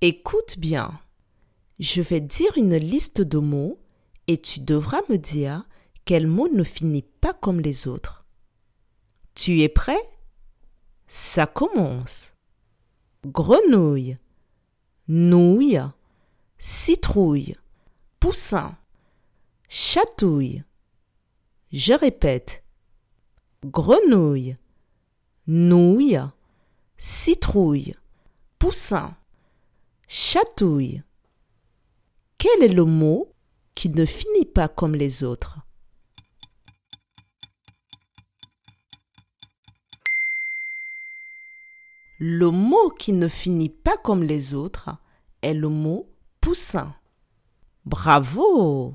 Écoute bien. Je vais dire une liste de mots et tu devras me dire quel mot ne finit pas comme les autres. Tu es prêt? Ça commence. Grenouille, nouille, citrouille, poussin, chatouille. Je répète. Grenouille, nouille, citrouille, poussin, chatouille. Quel est le mot qui ne finit pas comme les autres? Le mot qui ne finit pas comme les autres est le mot poussin. Bravo